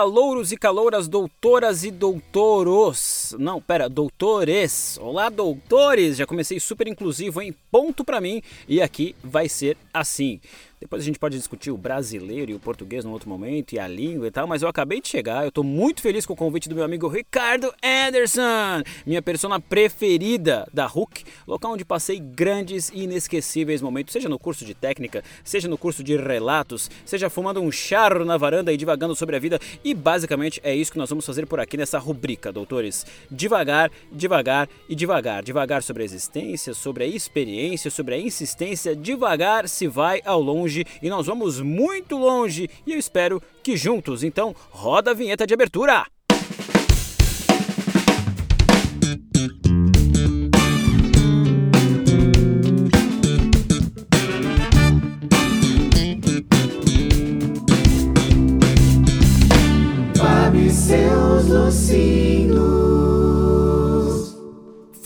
calouros e calouras, doutoras e doutoros. Não, pera, doutores. Olá, doutores. Já comecei super inclusivo em ponto para mim e aqui vai ser assim. Depois a gente pode discutir o brasileiro e o português num outro momento, e a língua e tal, mas eu acabei de chegar, eu tô muito feliz com o convite do meu amigo Ricardo Anderson, minha persona preferida da RUC, local onde passei grandes e inesquecíveis momentos, seja no curso de técnica, seja no curso de relatos, seja fumando um charro na varanda e divagando sobre a vida, e basicamente é isso que nós vamos fazer por aqui nessa rubrica, doutores. Devagar, devagar e devagar. Devagar sobre a existência, sobre a experiência, sobre a insistência, devagar se vai ao longe longe e nós vamos muito longe e eu espero que juntos. Então, roda a vinheta de abertura! Seus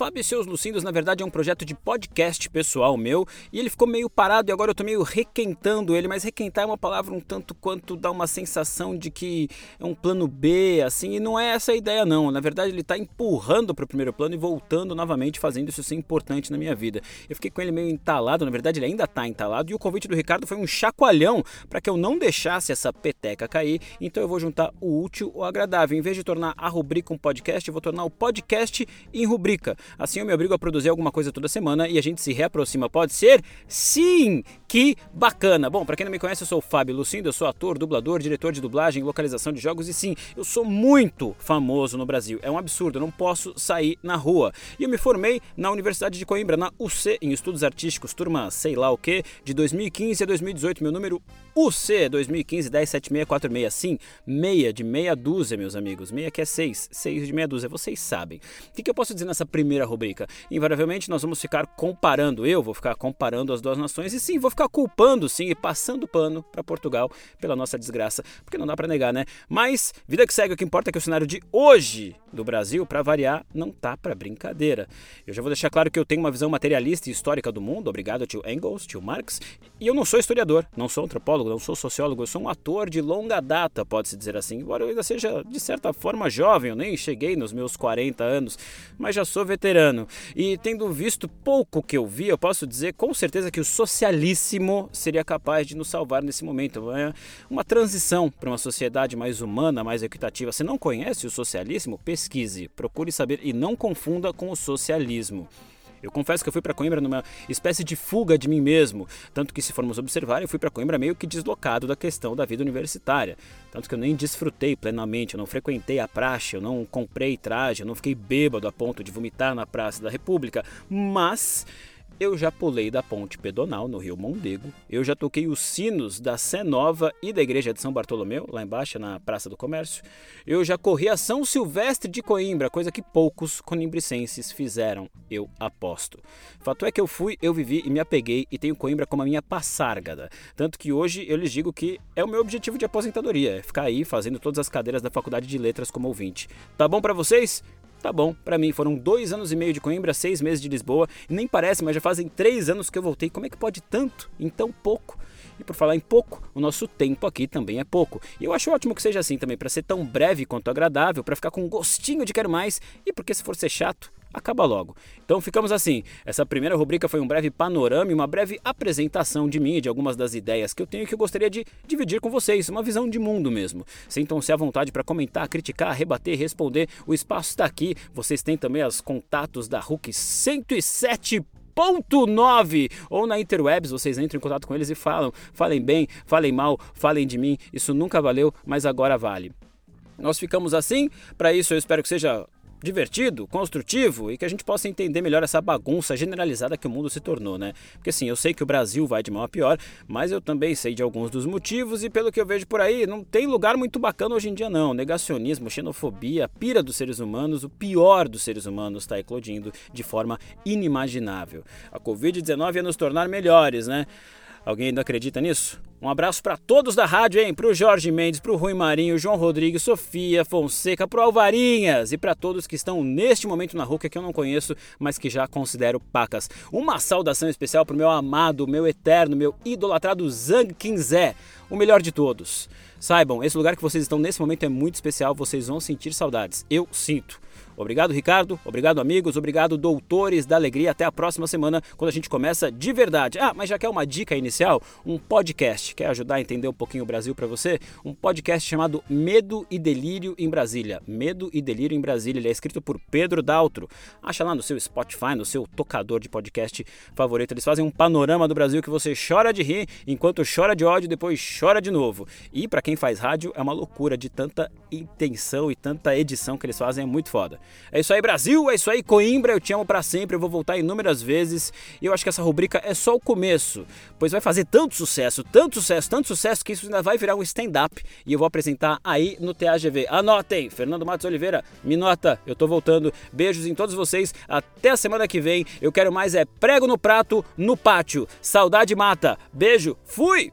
Fábio e seus Lucindos, na verdade, é um projeto de podcast pessoal meu e ele ficou meio parado e agora eu tô meio requentando ele, mas requentar é uma palavra um tanto quanto dá uma sensação de que é um plano B, assim, e não é essa a ideia, não. Na verdade, ele tá empurrando para o primeiro plano e voltando novamente, fazendo isso ser importante na minha vida. Eu fiquei com ele meio entalado, na verdade, ele ainda tá entalado e o convite do Ricardo foi um chacoalhão para que eu não deixasse essa peteca cair, então eu vou juntar o útil ao agradável. Em vez de tornar a rubrica um podcast, eu vou tornar o podcast em rubrica. Assim eu me obrigo a produzir alguma coisa toda semana e a gente se reaproxima. Pode ser? Sim! Que bacana! Bom, para quem não me conhece, eu sou o Fábio Lucindo, eu sou ator, dublador, diretor de dublagem, localização de jogos e sim, eu sou muito famoso no Brasil. É um absurdo, eu não posso sair na rua. E eu me formei na Universidade de Coimbra, na UC, em Estudos Artísticos, turma sei lá o que, de 2015 a 2018, meu número UC 2015 107646. Sim, meia de meia dúzia, meus amigos. Meia que é seis, seis de meia dúzia, vocês sabem. O que, que eu posso dizer nessa primeira rubrica? Invariavelmente nós vamos ficar comparando, eu vou ficar comparando as duas nações e sim, vou ficar culpando, sim, e passando pano para Portugal pela nossa desgraça, porque não dá para negar, né? Mas, vida que segue, o que importa é que o cenário de hoje do Brasil, para variar, não tá para brincadeira. Eu já vou deixar claro que eu tenho uma visão materialista e histórica do mundo, obrigado tio Engels, tio Marx, e eu não sou historiador, não sou antropólogo, não sou sociólogo, eu sou um ator de longa data, pode-se dizer assim. Embora eu ainda seja, de certa forma, jovem, eu nem cheguei nos meus 40 anos, mas já sou veterano. E tendo visto pouco que eu vi, eu posso dizer com certeza que o socialíssimo seria capaz de nos salvar nesse momento. É uma transição para uma sociedade mais humana, mais equitativa. Se não conhece o socialíssimo, pesquise, procure saber e não confunda com o socialismo. Eu confesso que eu fui para Coimbra numa espécie de fuga de mim mesmo, tanto que se formos observar, eu fui para Coimbra meio que deslocado da questão da vida universitária, tanto que eu nem desfrutei plenamente, eu não frequentei a praxe, eu não comprei traje, eu não fiquei bêbado a ponto de vomitar na Praça da República, mas eu já pulei da ponte pedonal no Rio Mondego, eu já toquei os sinos da Sé Nova e da Igreja de São Bartolomeu, lá embaixo na Praça do Comércio. Eu já corri a São Silvestre de Coimbra, coisa que poucos conimbricenses fizeram, eu aposto. Fato é que eu fui, eu vivi e me apeguei e tenho Coimbra como a minha passárgada. Tanto que hoje eu lhes digo que é o meu objetivo de aposentadoria, é ficar aí fazendo todas as cadeiras da Faculdade de Letras como ouvinte. Tá bom para vocês? Tá bom, para mim foram dois anos e meio de Coimbra, seis meses de Lisboa, nem parece, mas já fazem três anos que eu voltei. Como é que pode tanto em tão pouco? E por falar em pouco, o nosso tempo aqui também é pouco. E eu acho ótimo que seja assim também, para ser tão breve quanto agradável, para ficar com um gostinho de quero mais, e porque se for ser chato, acaba logo. Então ficamos assim. Essa primeira rubrica foi um breve panorama e uma breve apresentação de mim e de algumas das ideias que eu tenho que eu gostaria de dividir com vocês, uma visão de mundo mesmo. Sintam-se à vontade para comentar, criticar, rebater, responder. O espaço está aqui. Vocês têm também os contatos da RUC 107 ponto 9 ou na interwebs vocês entram em contato com eles e falam, falem bem, falem mal, falem de mim, isso nunca valeu, mas agora vale. Nós ficamos assim, para isso eu espero que seja divertido, construtivo e que a gente possa entender melhor essa bagunça generalizada que o mundo se tornou, né? Porque assim, eu sei que o Brasil vai de mal a pior, mas eu também sei de alguns dos motivos e pelo que eu vejo por aí, não tem lugar muito bacana hoje em dia não. Negacionismo, xenofobia, pira dos seres humanos, o pior dos seres humanos está eclodindo de forma inimaginável. A Covid-19 ia nos tornar melhores, né? Alguém ainda acredita nisso? Um abraço para todos da rádio, hein? Pro Jorge Mendes, pro Rui Marinho, João Rodrigues, Sofia Fonseca, pro Alvarinhas e para todos que estão neste momento na Ruca que eu não conheço, mas que já considero pacas. Uma saudação especial pro meu amado, meu eterno, meu idolatrado Zhang Qinzé, o melhor de todos. Saibam, esse lugar que vocês estão nesse momento é muito especial, vocês vão sentir saudades. Eu sinto. Obrigado, Ricardo. Obrigado, amigos. Obrigado, doutores da alegria. Até a próxima semana, quando a gente começa de verdade. Ah, mas já quer uma dica inicial? Um podcast. Quer ajudar a entender um pouquinho o Brasil para você? Um podcast chamado Medo e Delírio em Brasília. Medo e Delírio em Brasília. Ele é escrito por Pedro Daltro. Acha lá no seu Spotify, no seu tocador de podcast favorito. Eles fazem um panorama do Brasil que você chora de rir, enquanto chora de ódio, depois chora de novo. E para quem faz rádio, é uma loucura de tanta intenção e tanta edição que eles fazem. É muito foda. É isso aí, Brasil, é isso aí, Coimbra, eu te amo para sempre, eu vou voltar inúmeras vezes e eu acho que essa rubrica é só o começo, pois vai fazer tanto sucesso, tanto sucesso, tanto sucesso que isso ainda vai virar um stand-up e eu vou apresentar aí no TAGV. Anotem, Fernando Matos Oliveira, me nota, eu tô voltando. Beijos em todos vocês, até a semana que vem. Eu quero mais é prego no prato, no pátio. Saudade mata. Beijo, fui!